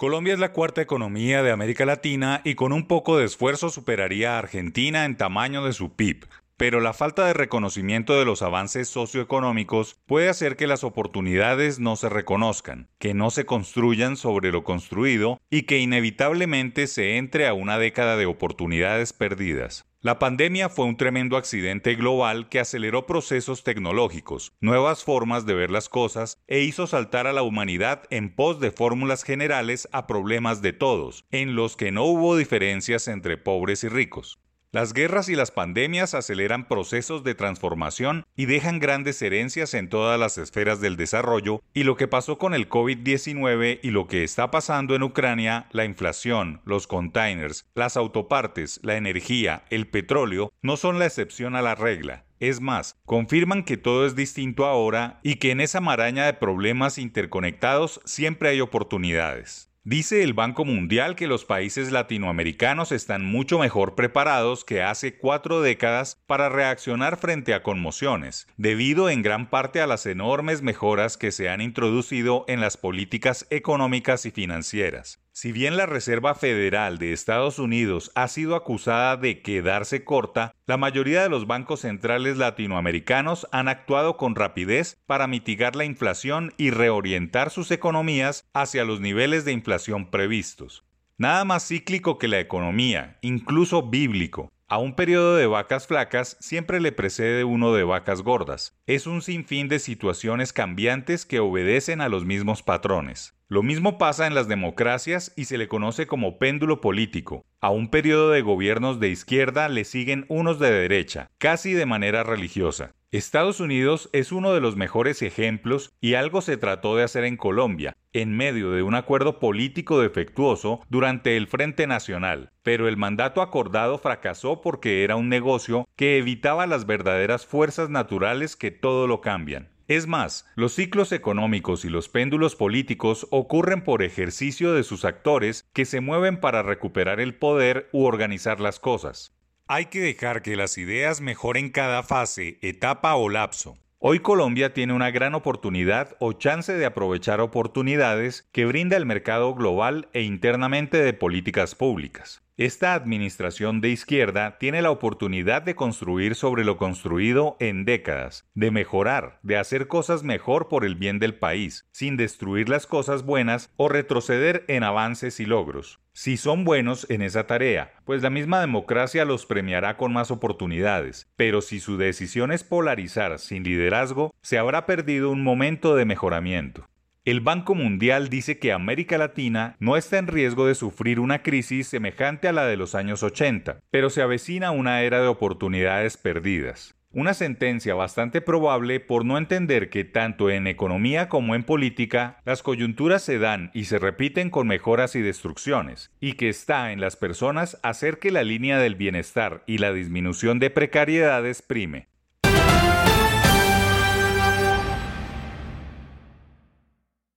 Colombia es la cuarta economía de América Latina y con un poco de esfuerzo superaría a Argentina en tamaño de su PIB. Pero la falta de reconocimiento de los avances socioeconómicos puede hacer que las oportunidades no se reconozcan, que no se construyan sobre lo construido y que inevitablemente se entre a una década de oportunidades perdidas. La pandemia fue un tremendo accidente global que aceleró procesos tecnológicos, nuevas formas de ver las cosas e hizo saltar a la humanidad en pos de fórmulas generales a problemas de todos, en los que no hubo diferencias entre pobres y ricos. Las guerras y las pandemias aceleran procesos de transformación y dejan grandes herencias en todas las esferas del desarrollo y lo que pasó con el COVID-19 y lo que está pasando en Ucrania, la inflación, los containers, las autopartes, la energía, el petróleo, no son la excepción a la regla. Es más, confirman que todo es distinto ahora y que en esa maraña de problemas interconectados siempre hay oportunidades. Dice el Banco Mundial que los países latinoamericanos están mucho mejor preparados que hace cuatro décadas para reaccionar frente a conmociones, debido en gran parte a las enormes mejoras que se han introducido en las políticas económicas y financieras. Si bien la Reserva Federal de Estados Unidos ha sido acusada de quedarse corta, la mayoría de los bancos centrales latinoamericanos han actuado con rapidez para mitigar la inflación y reorientar sus economías hacia los niveles de inflación previstos. Nada más cíclico que la economía, incluso bíblico. A un periodo de vacas flacas siempre le precede uno de vacas gordas. Es un sinfín de situaciones cambiantes que obedecen a los mismos patrones. Lo mismo pasa en las democracias y se le conoce como péndulo político. A un periodo de gobiernos de izquierda le siguen unos de derecha, casi de manera religiosa. Estados Unidos es uno de los mejores ejemplos y algo se trató de hacer en Colombia, en medio de un acuerdo político defectuoso durante el Frente Nacional, pero el mandato acordado fracasó porque era un negocio que evitaba las verdaderas fuerzas naturales que todo lo cambian. Es más, los ciclos económicos y los péndulos políticos ocurren por ejercicio de sus actores que se mueven para recuperar el poder u organizar las cosas. Hay que dejar que las ideas mejoren cada fase, etapa o lapso. Hoy Colombia tiene una gran oportunidad o chance de aprovechar oportunidades que brinda el mercado global e internamente de políticas públicas. Esta administración de izquierda tiene la oportunidad de construir sobre lo construido en décadas, de mejorar, de hacer cosas mejor por el bien del país, sin destruir las cosas buenas o retroceder en avances y logros. Si son buenos en esa tarea, pues la misma democracia los premiará con más oportunidades, pero si su decisión es polarizar sin liderazgo, se habrá perdido un momento de mejoramiento. El Banco Mundial dice que América Latina no está en riesgo de sufrir una crisis semejante a la de los años 80, pero se avecina una era de oportunidades perdidas. Una sentencia bastante probable por no entender que tanto en economía como en política las coyunturas se dan y se repiten con mejoras y destrucciones, y que está en las personas hacer que la línea del bienestar y la disminución de precariedades prime.